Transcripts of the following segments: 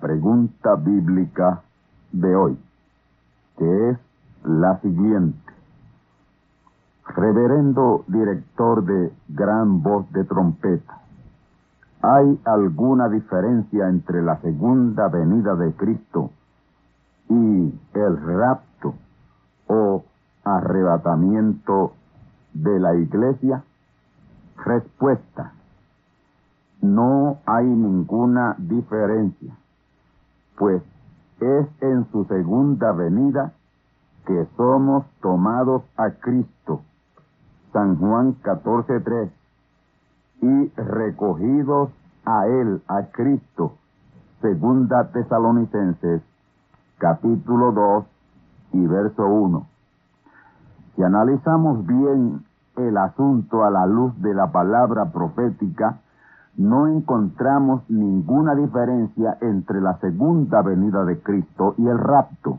Pregunta bíblica de hoy, que es la siguiente. Reverendo director de Gran Voz de Trompeta, ¿hay alguna diferencia entre la segunda venida de Cristo y el rapto o arrebatamiento de la iglesia? Respuesta. No hay ninguna diferencia pues es en su segunda venida que somos tomados a Cristo. San Juan 14.3 y recogidos a Él, a Cristo. Segunda Tesalonicenses, capítulo 2 y verso 1. Si analizamos bien el asunto a la luz de la palabra profética, no encontramos ninguna diferencia entre la segunda venida de Cristo y el rapto.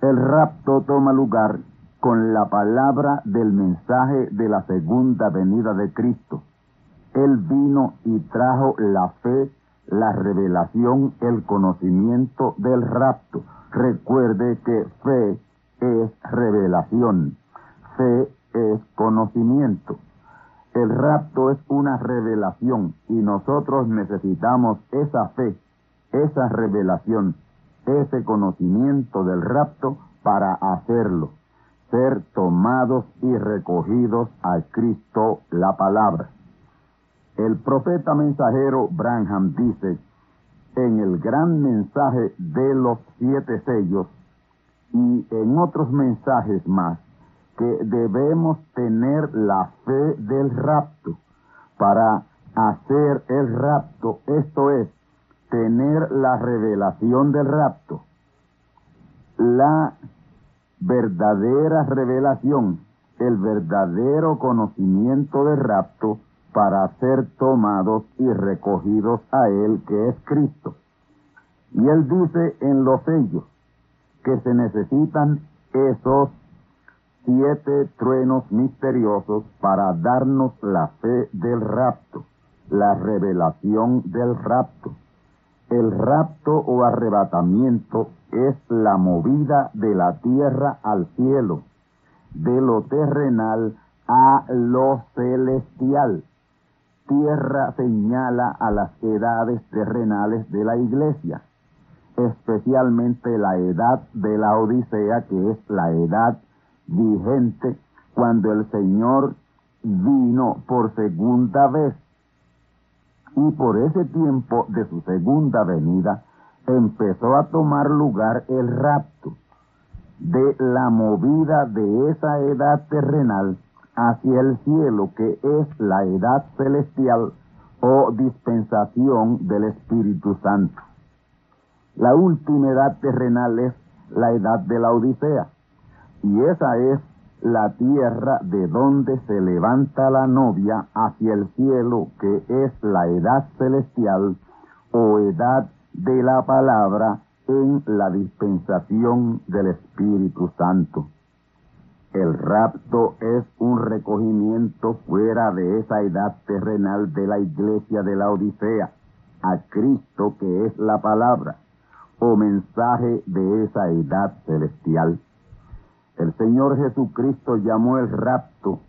El rapto toma lugar con la palabra del mensaje de la segunda venida de Cristo. Él vino y trajo la fe, la revelación, el conocimiento del rapto. Recuerde que fe es revelación, fe es conocimiento. El rapto es una revelación y nosotros necesitamos esa fe, esa revelación, ese conocimiento del rapto para hacerlo, ser tomados y recogidos a Cristo la palabra. El profeta mensajero Branham dice en el gran mensaje de los siete sellos y en otros mensajes más, que debemos tener la fe del rapto para hacer el rapto, esto es, tener la revelación del rapto. La verdadera revelación, el verdadero conocimiento del rapto para ser tomados y recogidos a Él, que es Cristo. Y Él dice en los sellos que se necesitan esos siete truenos misteriosos para darnos la fe del rapto, la revelación del rapto. El rapto o arrebatamiento es la movida de la tierra al cielo, de lo terrenal a lo celestial. Tierra señala a las edades terrenales de la iglesia, especialmente la edad de la Odisea, que es la edad vigente cuando el Señor vino por segunda vez. Y por ese tiempo de su segunda venida empezó a tomar lugar el rapto de la movida de esa edad terrenal hacia el cielo, que es la edad celestial o dispensación del Espíritu Santo. La última edad terrenal es la edad de la Odisea, y esa es la tierra de donde se levanta la novia hacia el cielo, que es la edad celestial o edad de la palabra en la dispensación del Espíritu Santo. El rapto es un recogimiento fuera de esa edad terrenal de la iglesia de la Odisea a Cristo que es la palabra o mensaje de esa edad celestial. El Señor Jesucristo llamó el rapto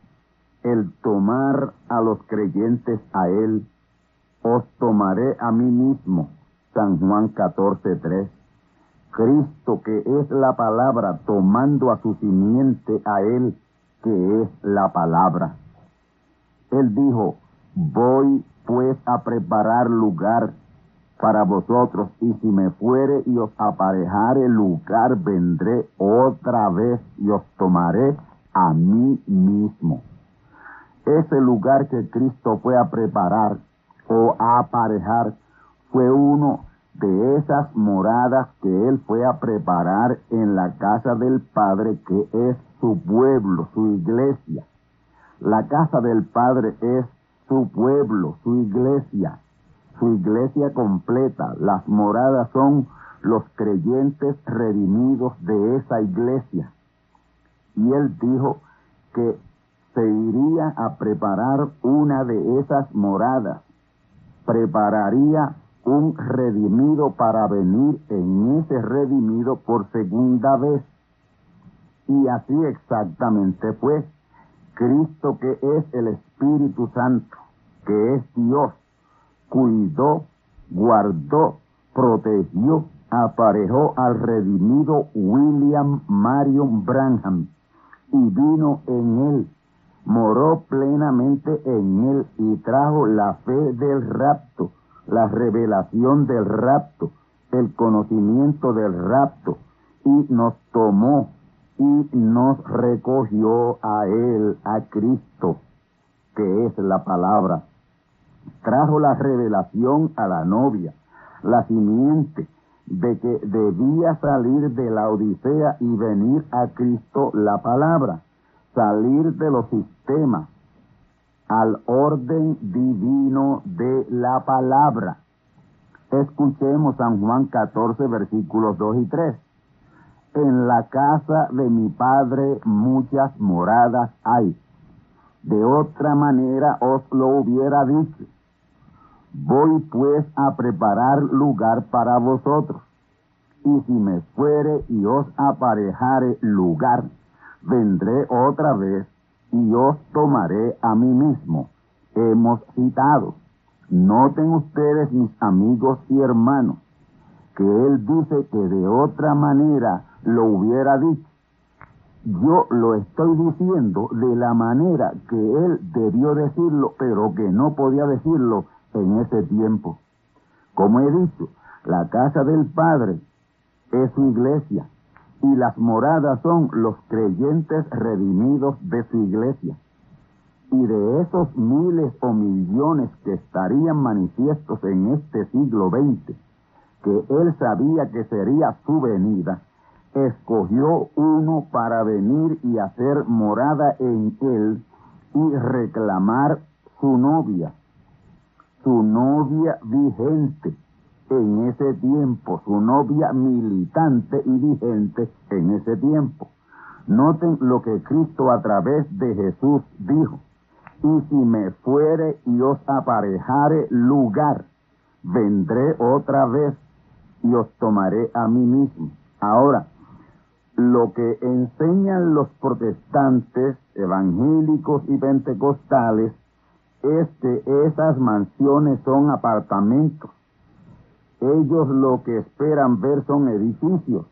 el tomar a los creyentes a Él. Os tomaré a mí mismo. San Juan 14.3. Cristo que es la palabra tomando a su simiente a Él que es la palabra. Él dijo, voy pues a preparar lugar para vosotros, y si me fuere y os aparejare lugar, vendré otra vez y os tomaré a mí mismo. Ese lugar que Cristo fue a preparar o a aparejar fue uno de esas moradas que Él fue a preparar en la casa del Padre, que es su pueblo, su iglesia. La casa del Padre es su pueblo, su iglesia su iglesia completa. Las moradas son los creyentes redimidos de esa iglesia. Y él dijo que se iría a preparar una de esas moradas, prepararía un redimido para venir en ese redimido por segunda vez. Y así exactamente fue. Cristo que es el Espíritu Santo, que es Dios, cuidó, guardó, protegió, aparejó al redimido William Marion Branham y vino en él, moró plenamente en él y trajo la fe del rapto, la revelación del rapto, el conocimiento del rapto y nos tomó y nos recogió a él, a Cristo, que es la palabra trajo la revelación a la novia, la simiente de que debía salir de la Odisea y venir a Cristo la palabra, salir de los sistemas al orden divino de la palabra. Escuchemos San Juan 14, versículos 2 y 3. En la casa de mi Padre muchas moradas hay. De otra manera os lo hubiera dicho Voy pues a preparar lugar para vosotros. Y si me fuere y os aparejare lugar, vendré otra vez y os tomaré a mí mismo. Hemos citado. Noten ustedes, mis amigos y hermanos, que él dice que de otra manera lo hubiera dicho. Yo lo estoy diciendo de la manera que él debió decirlo, pero que no podía decirlo en ese tiempo. Como he dicho, la casa del Padre es su iglesia y las moradas son los creyentes redimidos de su iglesia. Y de esos miles o millones que estarían manifiestos en este siglo XX, que él sabía que sería su venida, escogió uno para venir y hacer morada en él y reclamar su novia, su novia vigente en ese tiempo, su novia militante y vigente en ese tiempo. Noten lo que Cristo a través de Jesús dijo. Y si me fuere y os aparejare lugar, vendré otra vez y os tomaré a mí mismo. Ahora, lo que enseñan los protestantes, evangélicos y pentecostales este, esas mansiones son apartamentos. Ellos lo que esperan ver son edificios,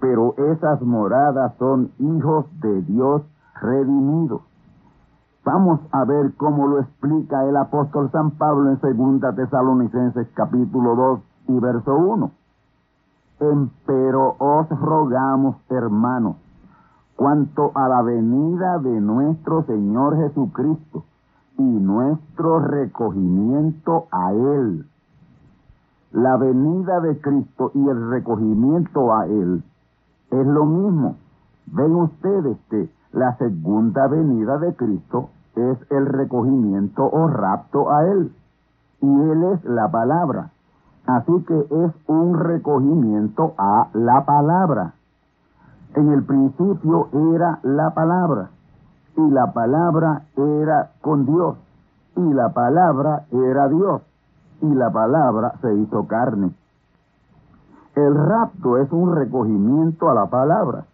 pero esas moradas son hijos de Dios redimidos. Vamos a ver cómo lo explica el apóstol San Pablo en Segunda Tesalonicenses capítulo 2 y verso 1. Pero os rogamos, hermanos, cuanto a la venida de nuestro Señor Jesucristo y nuestro recogimiento a Él. La venida de Cristo y el recogimiento a Él es lo mismo. Ven ustedes que la segunda venida de Cristo es el recogimiento o rapto a Él. Y Él es la palabra. Así que es un recogimiento a la palabra. En el principio era la palabra. Y la palabra era con Dios. Y la palabra era Dios. Y la palabra se hizo carne. El rapto es un recogimiento a la palabra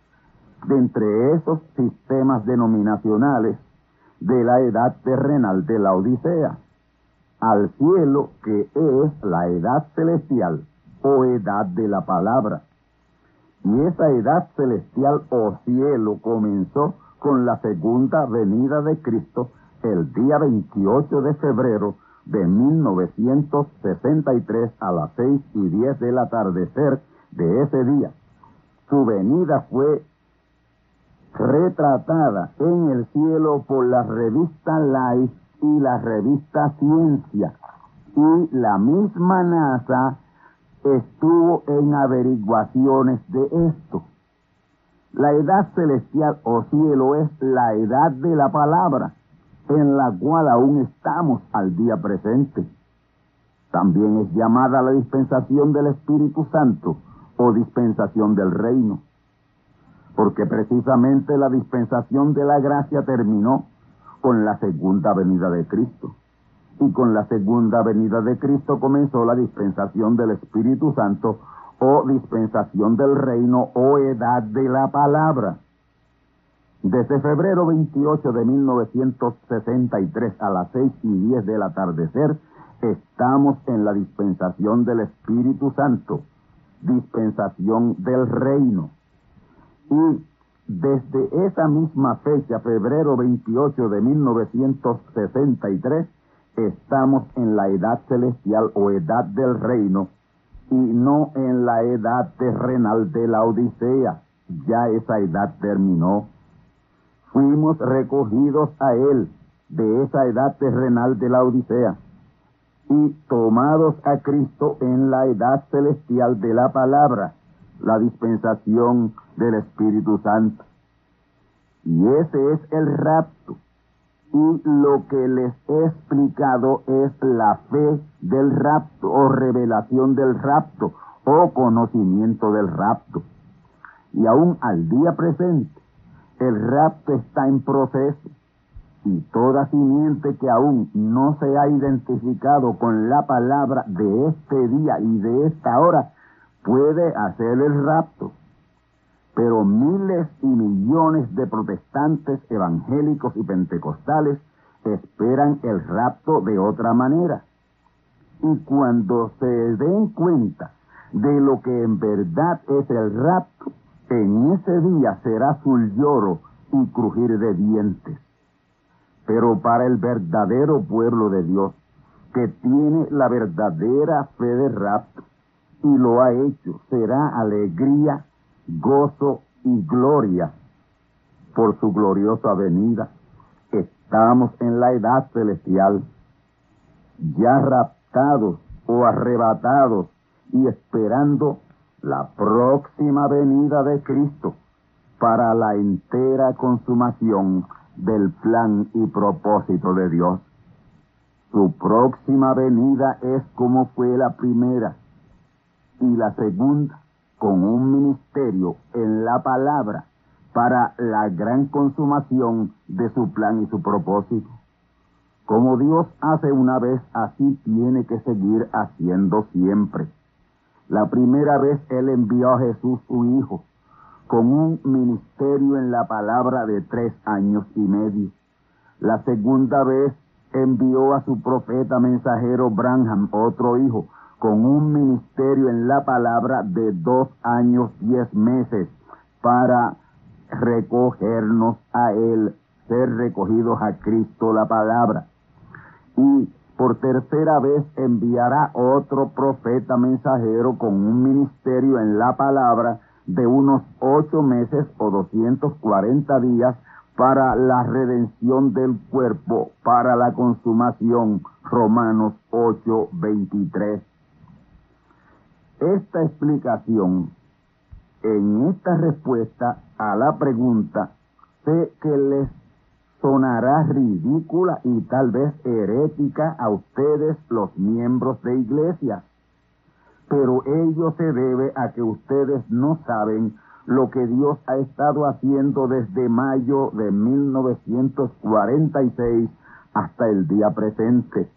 de entre esos sistemas denominacionales de la edad terrenal de la Odisea, al cielo que es la edad celestial o edad de la palabra. Y esa edad celestial o cielo comenzó con la segunda venida de Cristo el día 28 de febrero de 1963 a las 6 y 10 del atardecer de ese día. Su venida fue retratada en el cielo por la revista Life y la revista Ciencia. Y la misma NASA estuvo en averiguaciones de esto. La edad celestial o cielo es la edad de la palabra, en la cual aún estamos al día presente. También es llamada la dispensación del Espíritu Santo o dispensación del reino porque precisamente la dispensación de la gracia terminó con la segunda venida de Cristo. Y con la segunda venida de Cristo comenzó la dispensación del Espíritu Santo o dispensación del reino o edad de la palabra. Desde febrero 28 de 1963 a las 6 y 10 del atardecer, estamos en la dispensación del Espíritu Santo, dispensación del reino. Y desde esa misma fecha, febrero 28 de 1963, estamos en la edad celestial o edad del reino y no en la edad terrenal de la Odisea. Ya esa edad terminó. Fuimos recogidos a Él de esa edad terrenal de la Odisea y tomados a Cristo en la edad celestial de la palabra la dispensación del Espíritu Santo. Y ese es el rapto. Y lo que les he explicado es la fe del rapto o revelación del rapto o conocimiento del rapto. Y aún al día presente, el rapto está en proceso y toda simiente que aún no se ha identificado con la palabra de este día y de esta hora puede hacer el rapto, pero miles y millones de protestantes evangélicos y pentecostales esperan el rapto de otra manera. Y cuando se den cuenta de lo que en verdad es el rapto, en ese día será su lloro y crujir de dientes. Pero para el verdadero pueblo de Dios, que tiene la verdadera fe de rapto, y lo ha hecho. Será alegría, gozo y gloria por su gloriosa venida. Estamos en la edad celestial, ya raptados o arrebatados y esperando la próxima venida de Cristo para la entera consumación del plan y propósito de Dios. Su próxima venida es como fue la primera y la segunda con un ministerio en la palabra para la gran consumación de su plan y su propósito. Como Dios hace una vez, así tiene que seguir haciendo siempre. La primera vez Él envió a Jesús su Hijo con un ministerio en la palabra de tres años y medio. La segunda vez envió a su profeta mensajero Branham, otro hijo, con un ministerio en la palabra de dos años, diez meses, para recogernos a Él, ser recogidos a Cristo la palabra. Y por tercera vez enviará otro profeta mensajero con un ministerio en la palabra de unos ocho meses o 240 días para la redención del cuerpo, para la consumación. Romanos 8:23. Esta explicación, en esta respuesta a la pregunta, sé que les sonará ridícula y tal vez herética a ustedes los miembros de iglesia, pero ello se debe a que ustedes no saben lo que Dios ha estado haciendo desde mayo de 1946 hasta el día presente.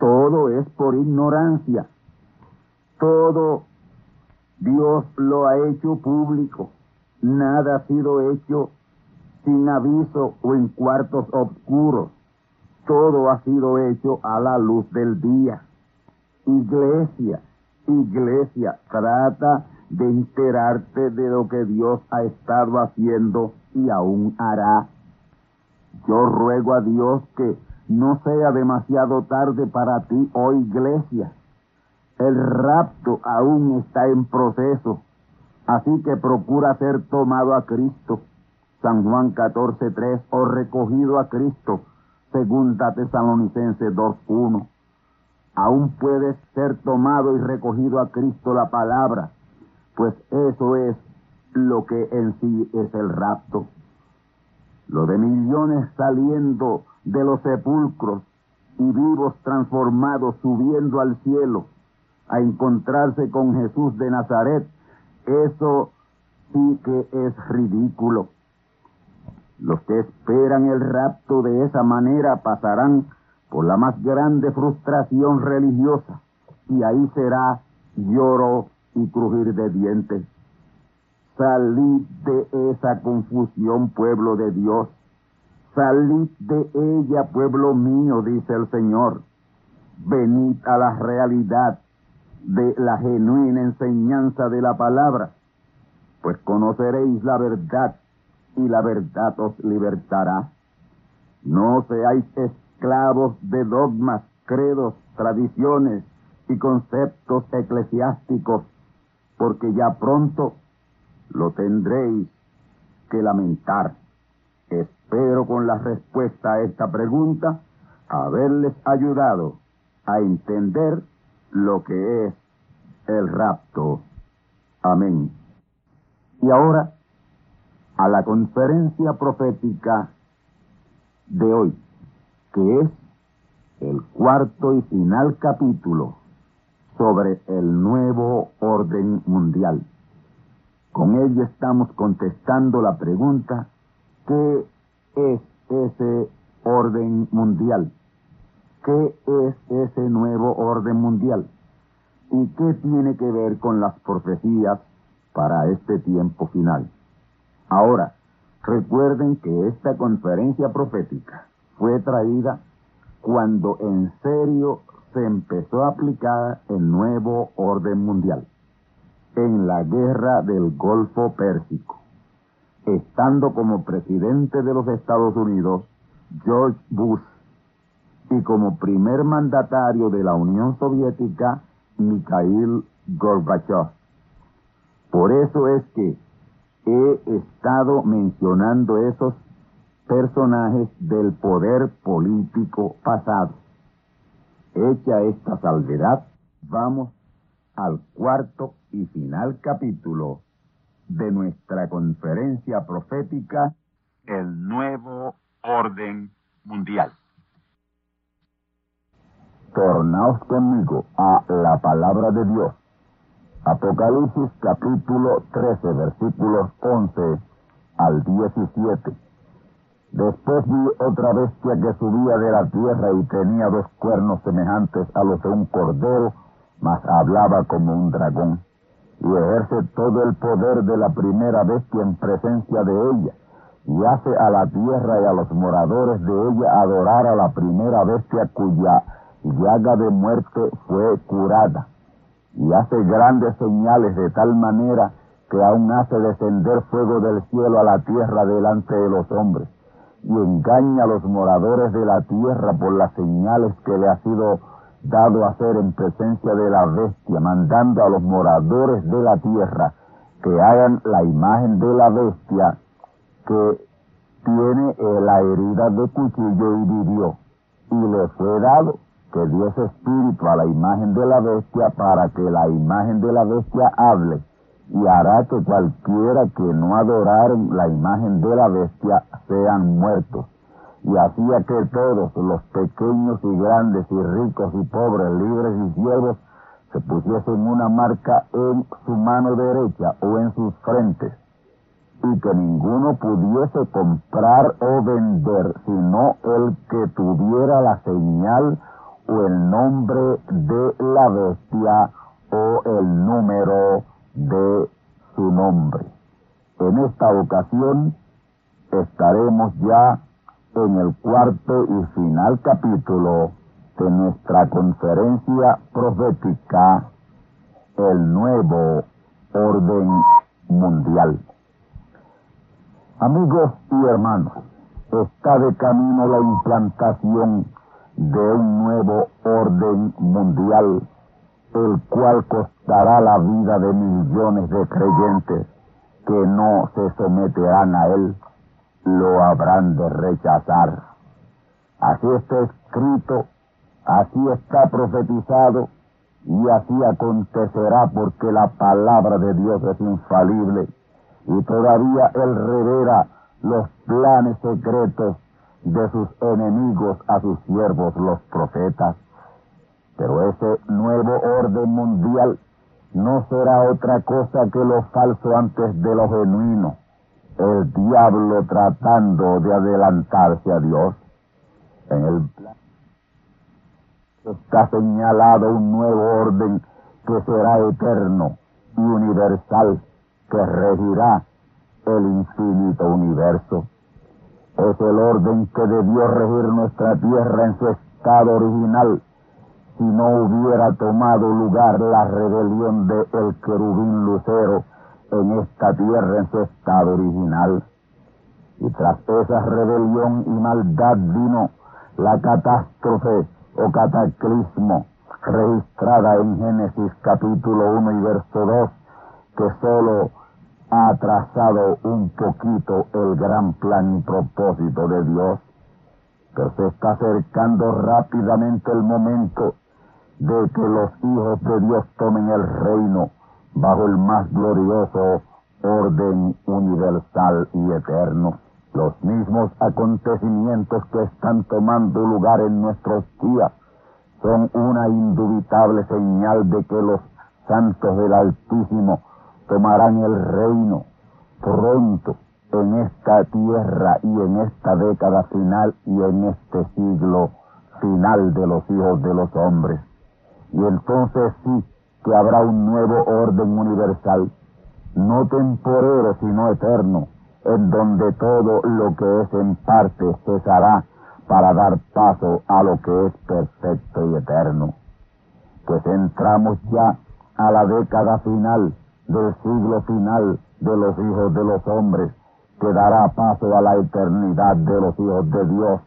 Todo es por ignorancia. Todo Dios lo ha hecho público. Nada ha sido hecho sin aviso o en cuartos oscuros. Todo ha sido hecho a la luz del día. Iglesia, iglesia, trata de enterarte de lo que Dios ha estado haciendo y aún hará. Yo ruego a Dios que no sea demasiado tarde para ti, oh iglesia. El rapto aún está en proceso, así que procura ser tomado a Cristo. San Juan 14.3, o recogido a Cristo, segunda Tesalonicense 2.1. Aún puedes ser tomado y recogido a Cristo la palabra pues eso es lo que en sí es el rapto. Lo de millones saliendo de los sepulcros y vivos transformados subiendo al cielo a encontrarse con Jesús de Nazaret, eso sí que es ridículo. Los que esperan el rapto de esa manera pasarán por la más grande frustración religiosa y ahí será lloro y crujir de dientes. Salid de esa confusión, pueblo de Dios. Salid de ella, pueblo mío, dice el Señor. Venid a la realidad de la genuina enseñanza de la palabra, pues conoceréis la verdad y la verdad os libertará. No seáis esclavos de dogmas, credos, tradiciones y conceptos eclesiásticos porque ya pronto lo tendréis que lamentar. Espero con la respuesta a esta pregunta haberles ayudado a entender lo que es el rapto. Amén. Y ahora a la conferencia profética de hoy, que es el cuarto y final capítulo sobre el nuevo orden mundial. Con ello estamos contestando la pregunta, ¿qué es ese orden mundial? ¿Qué es ese nuevo orden mundial? ¿Y qué tiene que ver con las profecías para este tiempo final? Ahora, recuerden que esta conferencia profética fue traída cuando en serio se empezó a aplicar el nuevo orden mundial en la guerra del Golfo Pérsico. Estando como presidente de los Estados Unidos George Bush y como primer mandatario de la Unión Soviética Mikhail Gorbachev. Por eso es que he estado mencionando esos personajes del poder político pasado. Hecha esta salvedad, vamos al cuarto y final capítulo de nuestra conferencia profética, El Nuevo Orden Mundial. Tornaos conmigo a la palabra de Dios. Apocalipsis capítulo 13 versículos 11 al 17. Después vi otra bestia que subía de la tierra y tenía dos cuernos semejantes a los de un cordero, mas hablaba como un dragón, y ejerce todo el poder de la primera bestia en presencia de ella, y hace a la tierra y a los moradores de ella adorar a la primera bestia cuya llaga de muerte fue curada, y hace grandes señales de tal manera que aún hace descender fuego del cielo a la tierra delante de los hombres. Y engaña a los moradores de la tierra por las señales que le ha sido dado hacer en presencia de la bestia, mandando a los moradores de la tierra que hagan la imagen de la bestia que tiene la herida de cuchillo y vivió. Y le fue dado que Dios espíritu a la imagen de la bestia para que la imagen de la bestia hable y hará que cualquiera que no adoraren la imagen de la bestia sean muertos. Y hacía que todos, los pequeños y grandes y ricos y pobres, libres y siervos, se pusiesen una marca en su mano derecha o en sus frentes, y que ninguno pudiese comprar o vender, sino el que tuviera la señal o el nombre de la bestia o el número de su nombre. En esta ocasión estaremos ya en el cuarto y final capítulo de nuestra conferencia profética, el nuevo orden mundial. Amigos y hermanos, está de camino la implantación de un nuevo orden mundial, el cual costará la vida de millones de creyentes que no se someterán a él, lo habrán de rechazar. Así está escrito Así está profetizado y así acontecerá porque la palabra de Dios es infalible y todavía Él revela los planes secretos de sus enemigos a sus siervos los profetas. Pero ese nuevo orden mundial no será otra cosa que lo falso antes de lo genuino, el diablo tratando de adelantarse a Dios. En el plan está señalado un nuevo orden que será eterno y universal, que regirá el infinito universo. Es el orden que debió regir nuestra tierra en su estado original, si no hubiera tomado lugar la rebelión de el querubín lucero en esta tierra en su estado original. Y tras esa rebelión y maldad vino la catástrofe o cataclismo registrada en Génesis capítulo 1 y verso 2, que solo ha atrasado un poquito el gran plan y propósito de Dios, pero se está acercando rápidamente el momento de que los hijos de Dios tomen el reino bajo el más glorioso orden universal y eterno. Los mismos acontecimientos que están tomando lugar en nuestros días son una indubitable señal de que los santos del Altísimo tomarán el reino pronto en esta tierra y en esta década final y en este siglo final de los hijos de los hombres. Y entonces sí que habrá un nuevo orden universal, no temporero sino eterno, en donde todo lo que es en parte cesará para dar paso a lo que es perfecto y eterno. Pues entramos ya a la década final del siglo final de los hijos de los hombres, que dará paso a la eternidad de los hijos de Dios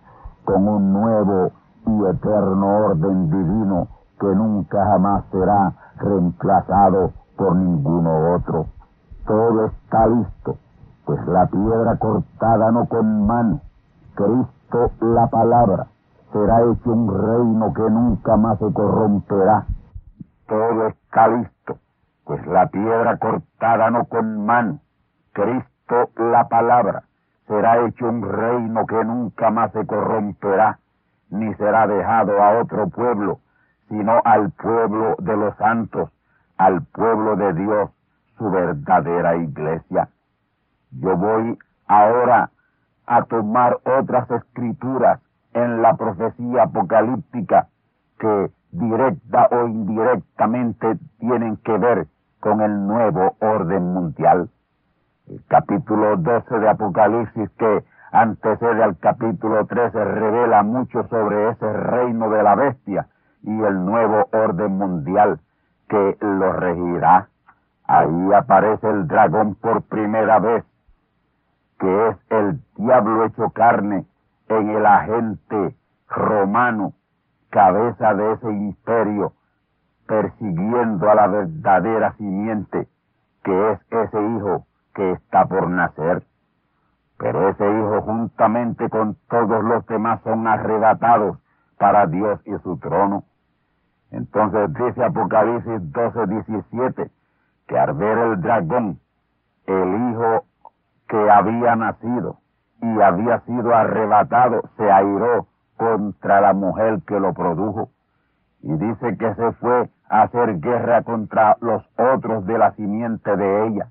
con un nuevo y eterno orden divino que nunca jamás será reemplazado por ninguno otro. Todo está listo pues la piedra cortada no con mano, Cristo la palabra, será hecho un reino que nunca más se corromperá. Todo está listo, pues la piedra cortada no con mano, Cristo la palabra, será hecho un reino que nunca más se corromperá, ni será dejado a otro pueblo, sino al pueblo de los santos, al pueblo de Dios, su verdadera iglesia. Yo voy ahora a tomar otras escrituras en la profecía apocalíptica que directa o indirectamente tienen que ver con el nuevo orden mundial. El capítulo 12 de Apocalipsis que antecede al capítulo 13 revela mucho sobre ese reino de la bestia y el nuevo orden mundial que lo regirá. Ahí aparece el dragón por primera vez que es el diablo hecho carne en el agente romano, cabeza de ese imperio, persiguiendo a la verdadera simiente, que es ese hijo que está por nacer. Pero ese hijo juntamente con todos los demás son arrebatados para Dios y su trono. Entonces dice Apocalipsis 12, 17, que al ver el dragón, el hijo que había nacido y había sido arrebatado, se airó contra la mujer que lo produjo. Y dice que se fue a hacer guerra contra los otros de la simiente de ella,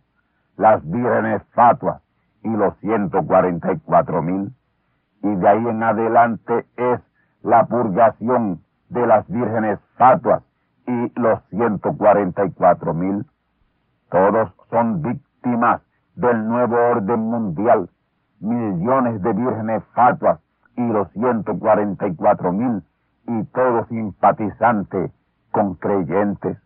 las vírgenes fatuas y los ciento cuarenta y cuatro mil. Y de ahí en adelante es la purgación de las vírgenes fatuas y los ciento cuarenta y cuatro mil. Todos son víctimas del nuevo orden mundial. Millones de vírgenes fatuas y los ciento cuarenta y cuatro mil y todos simpatizantes con creyentes.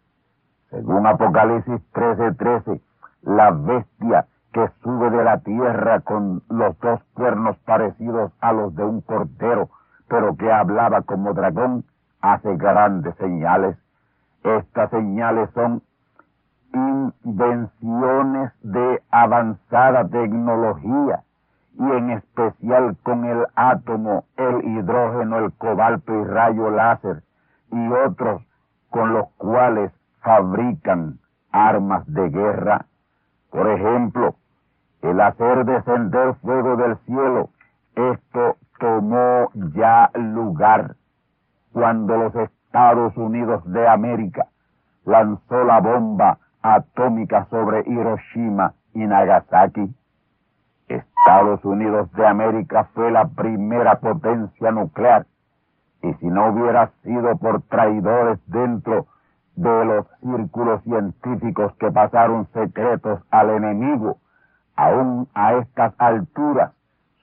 Según Apocalipsis 13:13, 13, la bestia que sube de la tierra con los dos cuernos parecidos a los de un cordero, pero que hablaba como dragón, hace grandes señales. Estas señales son invenciones de avanzada tecnología y en especial con el átomo, el hidrógeno, el cobalto y rayo láser y otros con los cuales fabrican armas de guerra. Por ejemplo, el hacer descender fuego del cielo, esto tomó ya lugar cuando los Estados Unidos de América lanzó la bomba atómica sobre Hiroshima y Nagasaki. Estados Unidos de América fue la primera potencia nuclear y si no hubiera sido por traidores dentro de los círculos científicos que pasaron secretos al enemigo, aún a estas alturas,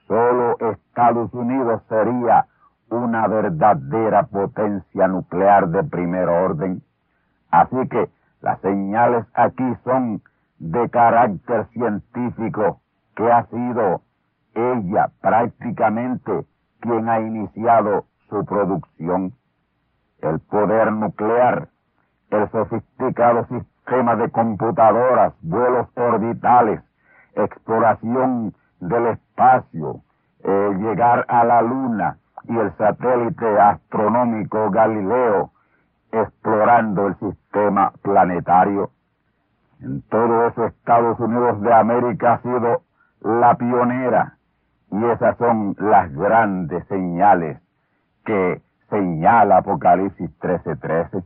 solo Estados Unidos sería una verdadera potencia nuclear de primer orden. Así que las señales aquí son de carácter científico, que ha sido ella prácticamente quien ha iniciado su producción. El poder nuclear, el sofisticado sistema de computadoras, vuelos orbitales, exploración del espacio, llegar a la Luna y el satélite astronómico Galileo explorando el sistema planetario. En todo eso Estados Unidos de América ha sido la pionera y esas son las grandes señales que señala Apocalipsis 13:13.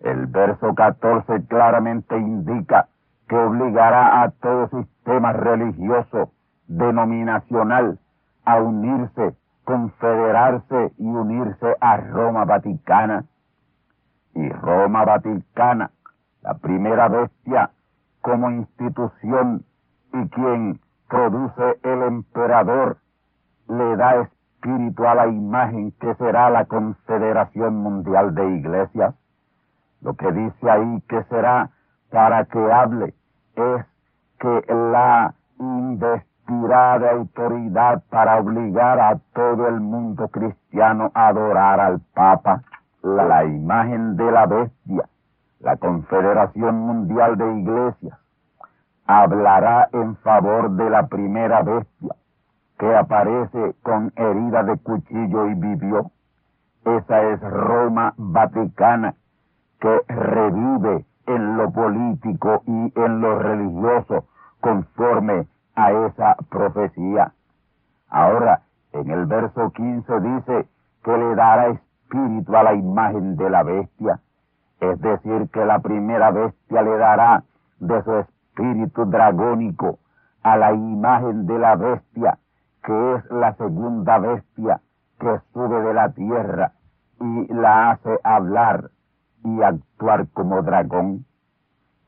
El verso 14 claramente indica que obligará a todo sistema religioso denominacional a unirse, confederarse y unirse a Roma Vaticana. Y Roma Vaticana, la primera bestia como institución y quien produce el emperador, le da espíritu a la imagen que será la Confederación Mundial de Iglesias. Lo que dice ahí que será para que hable es que la investirá de autoridad para obligar a todo el mundo cristiano a adorar al Papa, la imagen de la bestia, la Confederación Mundial de Iglesias, hablará en favor de la primera bestia que aparece con herida de cuchillo y vivió. Esa es Roma Vaticana que revive en lo político y en lo religioso conforme a esa profecía. Ahora, en el verso 15 dice que le dará espíritu a la imagen de la bestia, es decir, que la primera bestia le dará de su espíritu dragónico a la imagen de la bestia, que es la segunda bestia que sube de la tierra y la hace hablar y actuar como dragón.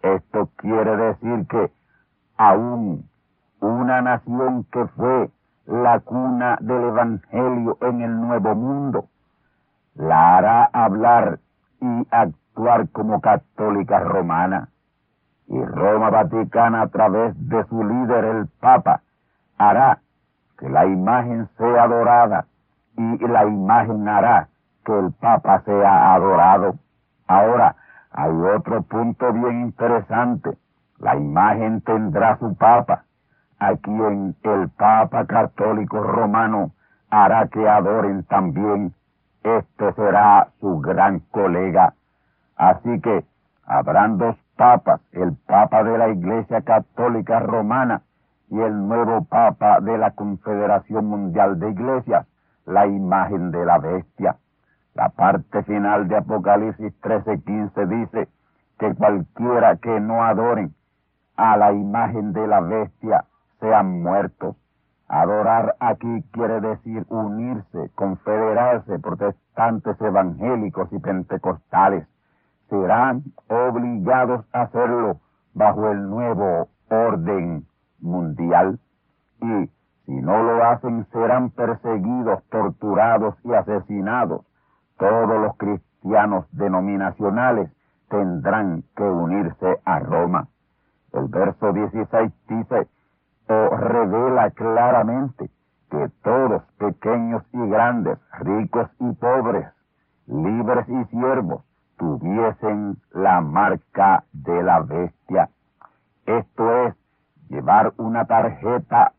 Esto quiere decir que aún una nación que fue la cuna del Evangelio en el Nuevo Mundo, la hará hablar y actuar como católica romana. Y Roma Vaticana a través de su líder el Papa hará que la imagen sea adorada y la imagen hará que el Papa sea adorado. Ahora, hay otro punto bien interesante La imagen tendrá su papa, a quien el Papa Católico Romano hará que adoren también. Este será su gran colega. Así que habrán dos papas, el Papa de la Iglesia Católica Romana y el nuevo Papa de la Confederación Mundial de Iglesias, la imagen de la bestia. La parte final de Apocalipsis 13:15 dice que cualquiera que no adoren a la imagen de la bestia sean muertos. Adorar aquí quiere decir unirse, confederarse, protestantes evangélicos y pentecostales. Serán obligados a hacerlo bajo el nuevo orden mundial y si no lo hacen serán perseguidos, torturados y asesinados. Todos los cristianos denominacionales tendrán que unirse a Roma. El verso 16 dice, o revela claramente que todos, pequeños y grandes, ricos y pobres, libres y siervos, tuviesen la marca de la bestia. Esto es, llevar una tarjeta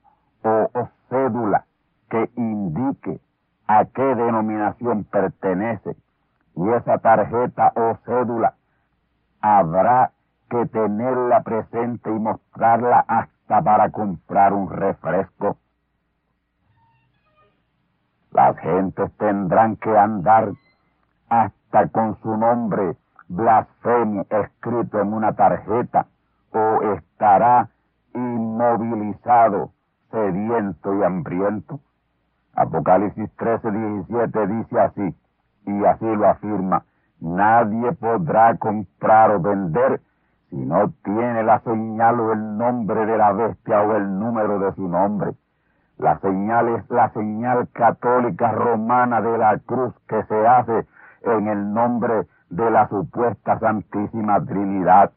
o, cédula que indique a qué denominación pertenece. Y esa tarjeta o cédula habrá que tenerla presente y mostrarla hasta para comprar un refresco. Las gentes tendrán que andar hasta con su nombre blasfemo escrito en una tarjeta o estará inmovilizado, sediento y hambriento. Apocalipsis 13, 17 dice así, y así lo afirma, nadie podrá comprar o vender si no tiene la señal o el nombre de la bestia o el número de su nombre. La señal es la señal católica romana de la cruz que se hace en el nombre de la supuesta Santísima Trinidad.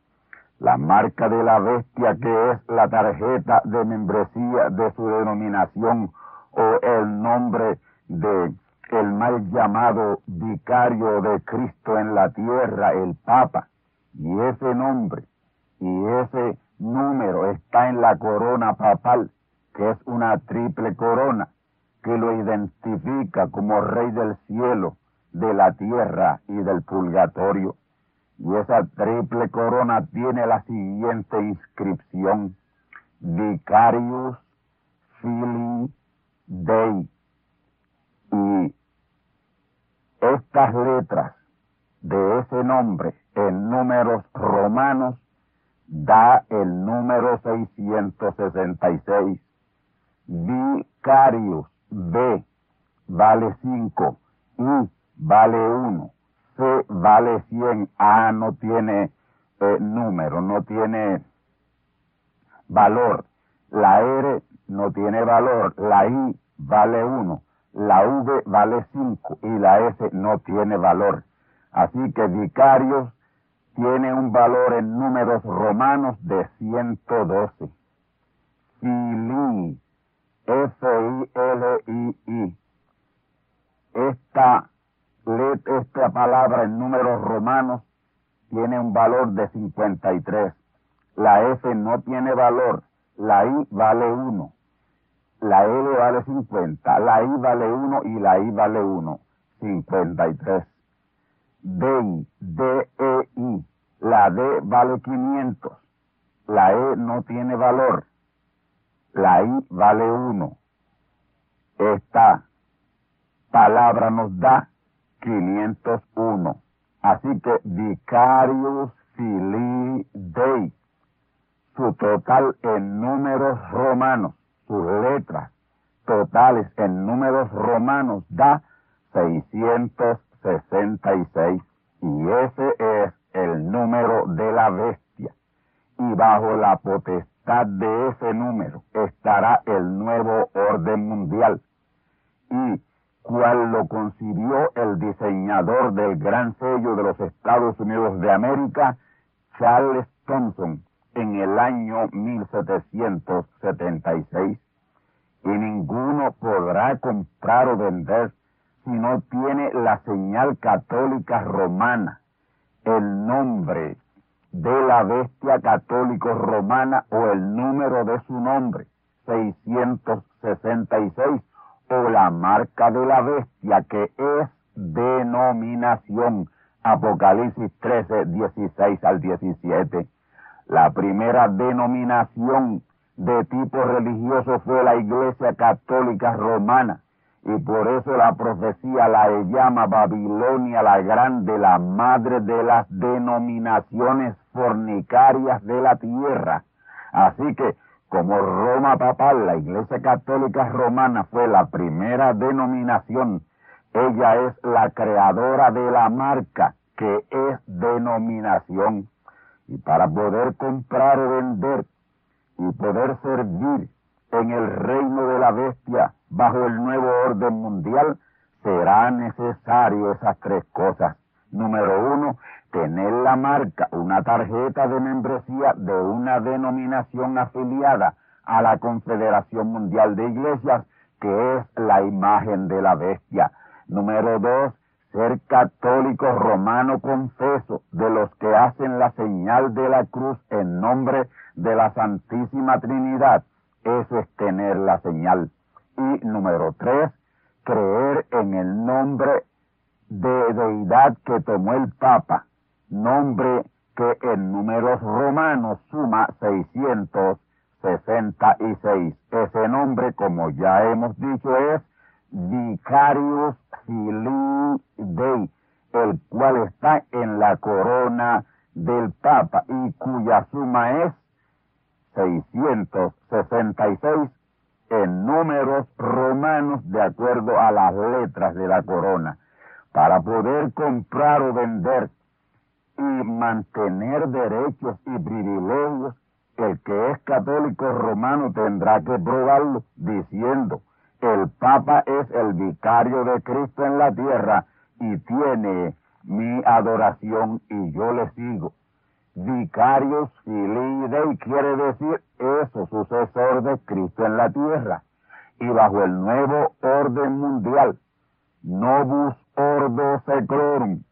La marca de la bestia que es la tarjeta de membresía de su denominación o el nombre de el mal llamado vicario de Cristo en la tierra, el Papa. Y ese nombre y ese número está en la corona papal, que es una triple corona, que lo identifica como rey del cielo, de la tierra y del purgatorio. Y esa triple corona tiene la siguiente inscripción, Vicarius Filii Dei. Y estas letras de ese nombre en números romanos da el número 666. Vicarius B vale 5, I vale 1, C vale 100, A no tiene eh, número, no tiene valor, la R no tiene valor, la I vale 1, la V vale 5 y la S no tiene valor. Así que vicarios tiene un valor en números romanos de 112. Filii, F-I-L-I-I. Esta, esta palabra en números romanos tiene un valor de 53. La F no tiene valor, la I vale 1. La L vale 50, la I vale 1 y la I vale 1. 53. DI, D-E-I. La D vale 500. La E no tiene valor. La I vale 1. Esta palabra nos da 501. Así que Vicarius Filii Dei, su total en números romanos, sus letras totales en números romanos da 666. Y ese es el número de la bestia. Y bajo la potestad de ese número estará el nuevo orden mundial. Y cual lo concibió el diseñador del gran sello de los Estados Unidos de América, Charles Thompson, en el año 1776. Y ninguno podrá comprar o vender si no tiene la señal católica romana, el nombre de la bestia católico romana o el número de su nombre, 666, o la marca de la bestia que es denominación, Apocalipsis 13, 16 al 17. La primera denominación de tipo religioso fue la Iglesia Católica Romana y por eso la profecía la llama Babilonia la Grande, la madre de las denominaciones fornicarias de la tierra. Así que, como Roma papal, la Iglesia Católica Romana fue la primera denominación, ella es la creadora de la marca que es denominación. Y para poder comprar o vender y poder servir en el reino de la bestia bajo el nuevo orden mundial, será necesario esas tres cosas. Número uno, tener la marca, una tarjeta de membresía de una denominación afiliada a la Confederación Mundial de Iglesias, que es la imagen de la bestia. Número dos, ser católico romano confeso de los que hacen la señal de la cruz en nombre de la Santísima Trinidad. Eso es tener la señal. Y número tres, creer en el nombre de deidad que tomó el Papa, nombre que en números romanos suma 666. Ese nombre, como ya hemos dicho, es Vicarius Filii Dei, el cual está en la corona del Papa y cuya suma es 666 en números romanos de acuerdo a las letras de la corona. Para poder comprar o vender y mantener derechos y privilegios, el que es católico romano tendrá que probarlo diciendo, el Papa es el vicario de Cristo en la tierra y tiene mi adoración y yo le sigo. Vicarios Filii Dei quiere decir eso, sucesor de Cristo en la tierra. Y bajo el nuevo orden mundial, Novus Ordo Seclorum,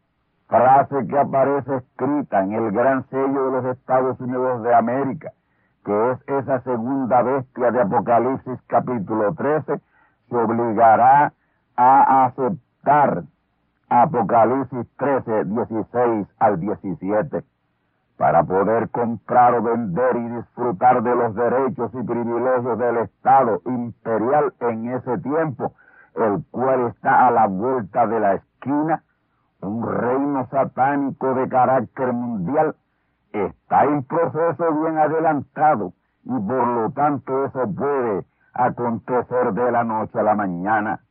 frase que aparece escrita en el gran sello de los Estados Unidos de América, que es esa segunda bestia de Apocalipsis capítulo 13, se obligará a aceptar Apocalipsis 13, 16 al 17 para poder comprar o vender y disfrutar de los derechos y privilegios del Estado imperial en ese tiempo, el cual está a la vuelta de la esquina, un reino satánico de carácter mundial, está en proceso bien adelantado y por lo tanto eso puede acontecer de la noche a la mañana.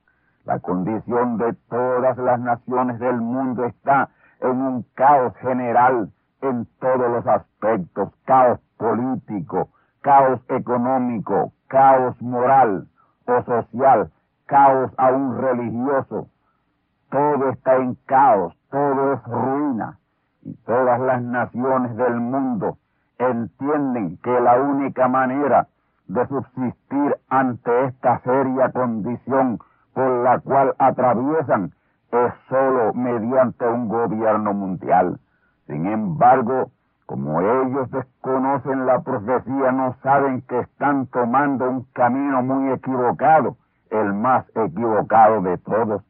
La condición de todas las naciones del mundo está en un caos general en todos los aspectos, caos político, caos económico, caos moral o social, caos aún religioso. Todo está en caos, todo es ruina. Y todas las naciones del mundo entienden que la única manera de subsistir ante esta seria condición por la cual atraviesan es sólo mediante un gobierno mundial. Sin embargo, como ellos desconocen la profecía, no saben que están tomando un camino muy equivocado, el más equivocado de todos.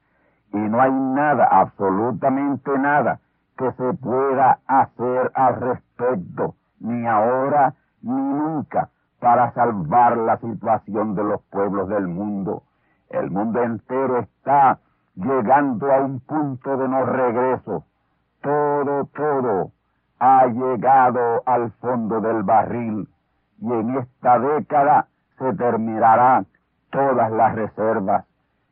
Y no hay nada, absolutamente nada, que se pueda hacer al respecto, ni ahora ni nunca, para salvar la situación de los pueblos del mundo. El mundo entero está llegando a un punto de no regreso todo, todo ha llegado al fondo del barril y en esta década se terminarán todas las reservas.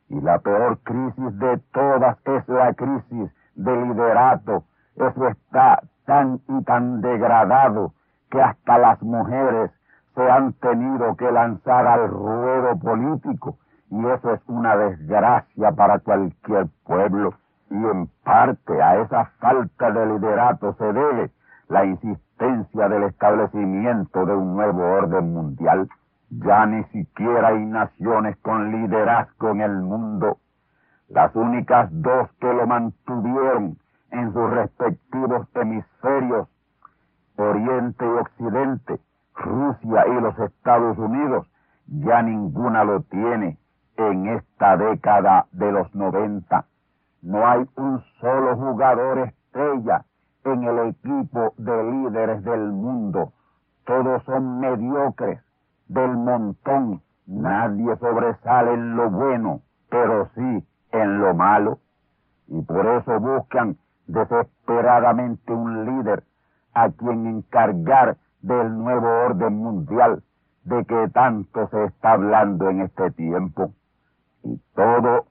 Y la peor crisis de todas es la crisis del liderato. Eso está tan y tan degradado que hasta las mujeres se han tenido que lanzar al ruedo político y eso es una desgracia para cualquier pueblo y en parte a esa falta de liderato se debe la insistencia del establecimiento de un nuevo orden mundial. Ya ni siquiera hay naciones con liderazgo en el mundo. Las únicas dos que lo mantuvieron en sus respectivos hemisferios Oriente y Occidente, Rusia y los Estados Unidos, ya ninguna lo tiene en esta década de los 90. No hay un solo jugador estrella en el equipo de líderes del mundo. Todos son mediocres, del montón. Nadie sobresale en lo bueno, pero sí en lo malo. Y por eso buscan desesperadamente un líder a quien encargar del nuevo orden mundial de que tanto se está hablando en este tiempo. Y todo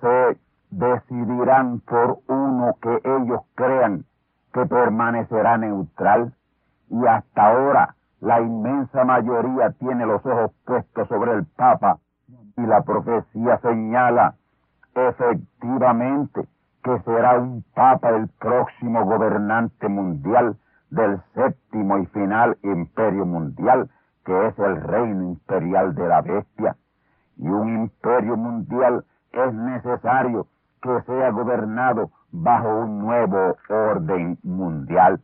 se decidirán por uno que ellos crean que permanecerá neutral. Y hasta ahora la inmensa mayoría tiene los ojos puestos sobre el Papa y la profecía señala efectivamente que será un Papa el próximo gobernante mundial del séptimo y final imperio mundial, que es el reino imperial de la bestia. Y un imperio mundial es necesario que sea gobernado bajo un nuevo orden mundial.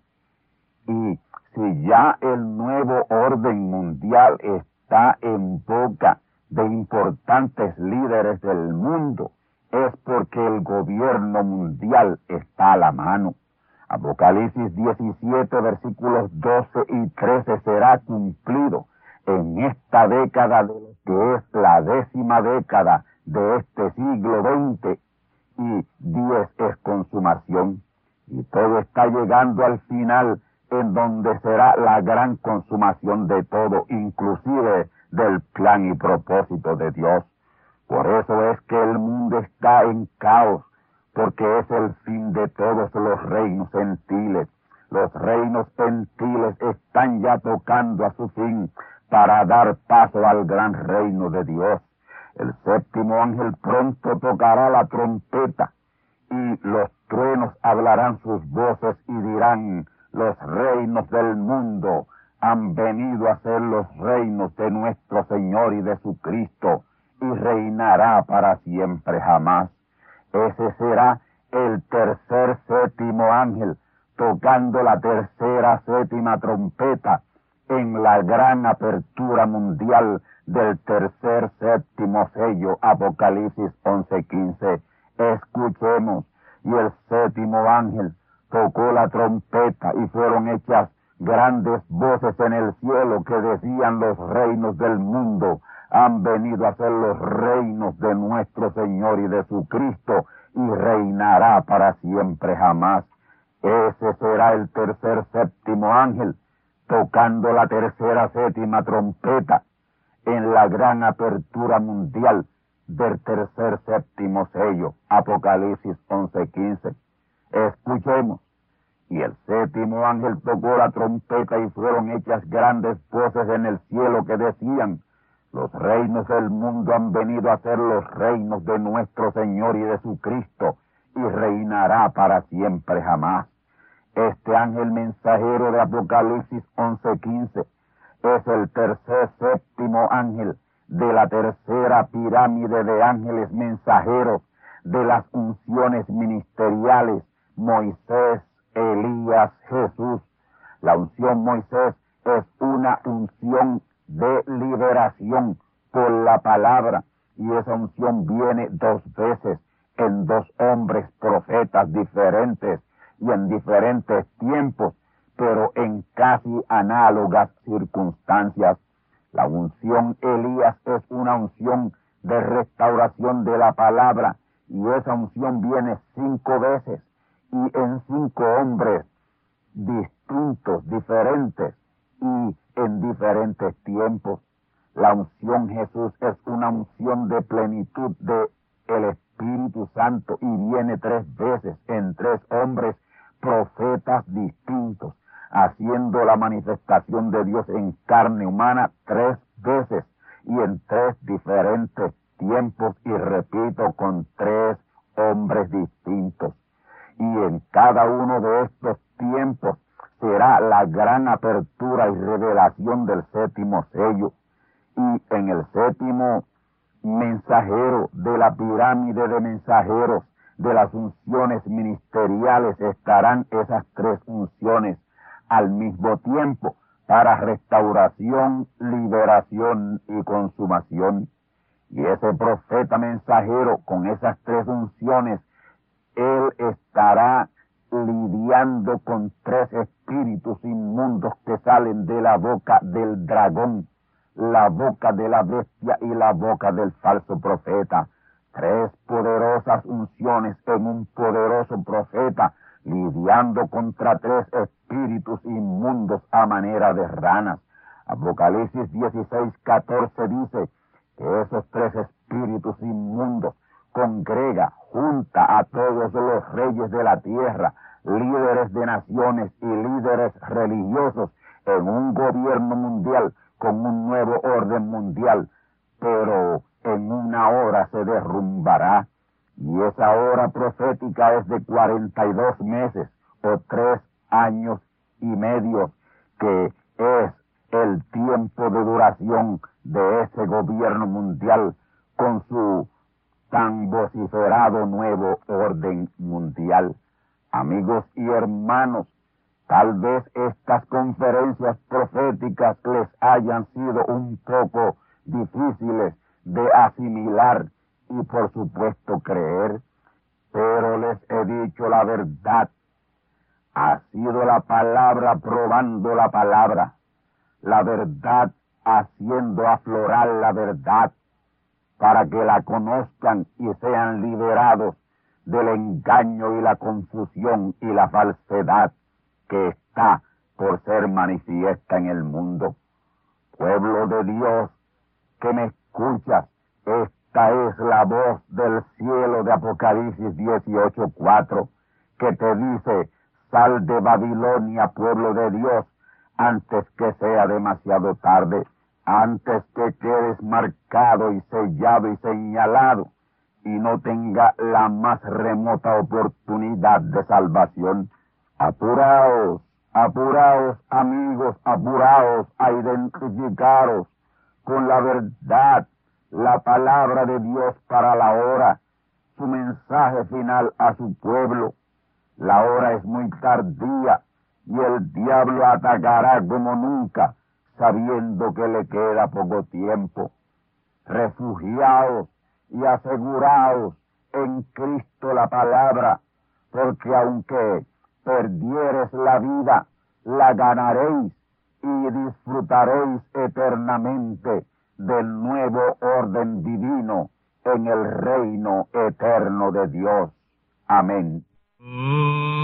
Y si ya el nuevo orden mundial está en boca de importantes líderes del mundo, es porque el gobierno mundial está a la mano. Apocalipsis 17, versículos 12 y 13 será cumplido en esta década que es la décima década de este siglo XX y 10 es consumación. Y todo está llegando al final en donde será la gran consumación de todo, inclusive del plan y propósito de Dios. Por eso es que el mundo está en caos, porque es el fin de todos los reinos gentiles. Los reinos gentiles están ya tocando a su fin para dar paso al gran reino de Dios. El séptimo ángel pronto tocará la trompeta y los truenos hablarán sus voces y dirán, los reinos del mundo han venido a ser los reinos de nuestro Señor y de su Cristo y reinará para siempre jamás. Ese será el tercer séptimo ángel tocando la tercera séptima trompeta en la gran apertura mundial del tercer séptimo sello Apocalipsis 11:15. Escuchemos. Y el séptimo ángel tocó la trompeta y fueron hechas grandes voces en el cielo que decían los reinos del mundo han venido a ser los reinos de nuestro Señor y de su Cristo y reinará para siempre jamás. Ese será el tercer séptimo ángel tocando la tercera séptima trompeta en la gran apertura mundial del tercer séptimo sello, Apocalipsis 11:15. Escuchemos. Y el séptimo ángel tocó la trompeta y fueron hechas grandes voces en el cielo que decían, los reinos del mundo han venido a ser los reinos de nuestro Señor y de su Cristo, y reinará para siempre jamás. Este ángel mensajero de Apocalipsis 11:15 es el tercer séptimo ángel de la tercera pirámide de ángeles mensajeros de las unciones ministeriales Moisés, Elías, Jesús. La unción Moisés es una unción de liberación por la palabra y esa unción viene dos veces en dos hombres profetas diferentes y en diferentes tiempos, pero en casi análogas circunstancias. La unción Elías es una unción de restauración de la palabra y esa unción viene cinco veces y en cinco hombres distintos, diferentes y en diferentes tiempos. La unción Jesús es una unción de plenitud de el Espíritu Santo y viene tres veces en tres hombres profetas distintos, haciendo la manifestación de Dios en carne humana tres veces y en tres diferentes tiempos y repito con tres hombres distintos. Y en cada uno de estos tiempos será la gran apertura y revelación del séptimo sello. Y en el séptimo mensajero de la pirámide de mensajeros de las unciones ministeriales estarán esas tres unciones al mismo tiempo para restauración, liberación y consumación. Y ese profeta mensajero con esas tres unciones, él estará lidiando con tres espíritus inmundos que salen de la boca del dragón, la boca de la bestia y la boca del falso profeta. Tres poderosas unciones en un poderoso profeta, lidiando contra tres espíritus inmundos a manera de ranas. Apocalipsis 16, 14 dice que esos tres espíritus inmundos congrega, a todos los reyes de la tierra, líderes de naciones y líderes religiosos en un gobierno mundial con un nuevo orden mundial, pero en una hora se derrumbará. Y esa hora profética es de 42 meses o tres años y medio, que es el tiempo de duración de ese gobierno mundial con su tan vociferado nuevo orden mundial. Amigos y hermanos, tal vez estas conferencias proféticas les hayan sido un poco difíciles de asimilar y por supuesto creer, pero les he dicho la verdad. Ha sido la palabra probando la palabra, la verdad haciendo aflorar la verdad, para que la conozcan y sean liberados del engaño y la confusión y la falsedad que está por ser manifiesta en el mundo. Pueblo de Dios que me escuchas, esta es la voz del cielo de Apocalipsis 18:4 que te dice, sal de Babilonia, pueblo de Dios, antes que sea demasiado tarde, antes que quedes marcado y sellado y señalado y no tenga la más remota oportunidad de salvación. Apuraos, apuraos amigos, apuraos a identificaros con la verdad, la palabra de Dios para la hora, su mensaje final a su pueblo. La hora es muy tardía y el diablo atacará como nunca, sabiendo que le queda poco tiempo. Refugiaos y aseguraos en Cristo la palabra, porque aunque perdieres la vida, la ganaréis y disfrutaréis eternamente del nuevo orden divino en el reino eterno de Dios. Amén. Y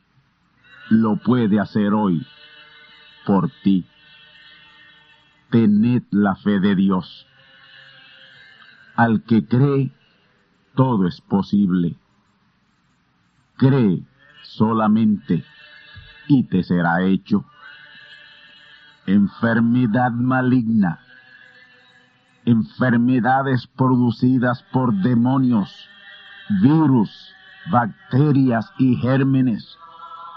lo puede hacer hoy por ti. Tened la fe de Dios. Al que cree, todo es posible. Cree solamente y te será hecho. Enfermedad maligna, enfermedades producidas por demonios, virus, bacterias y gérmenes